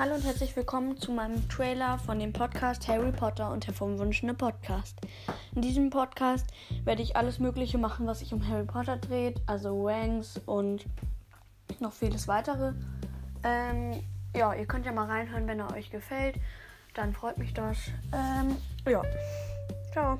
Hallo und herzlich willkommen zu meinem Trailer von dem Podcast Harry Potter und der verwunschene Podcast. In diesem Podcast werde ich alles Mögliche machen, was sich um Harry Potter dreht, also Wangs und noch vieles weitere. Ähm, ja, ihr könnt ja mal reinhören, wenn er euch gefällt. Dann freut mich das. Ähm, ja. Ciao.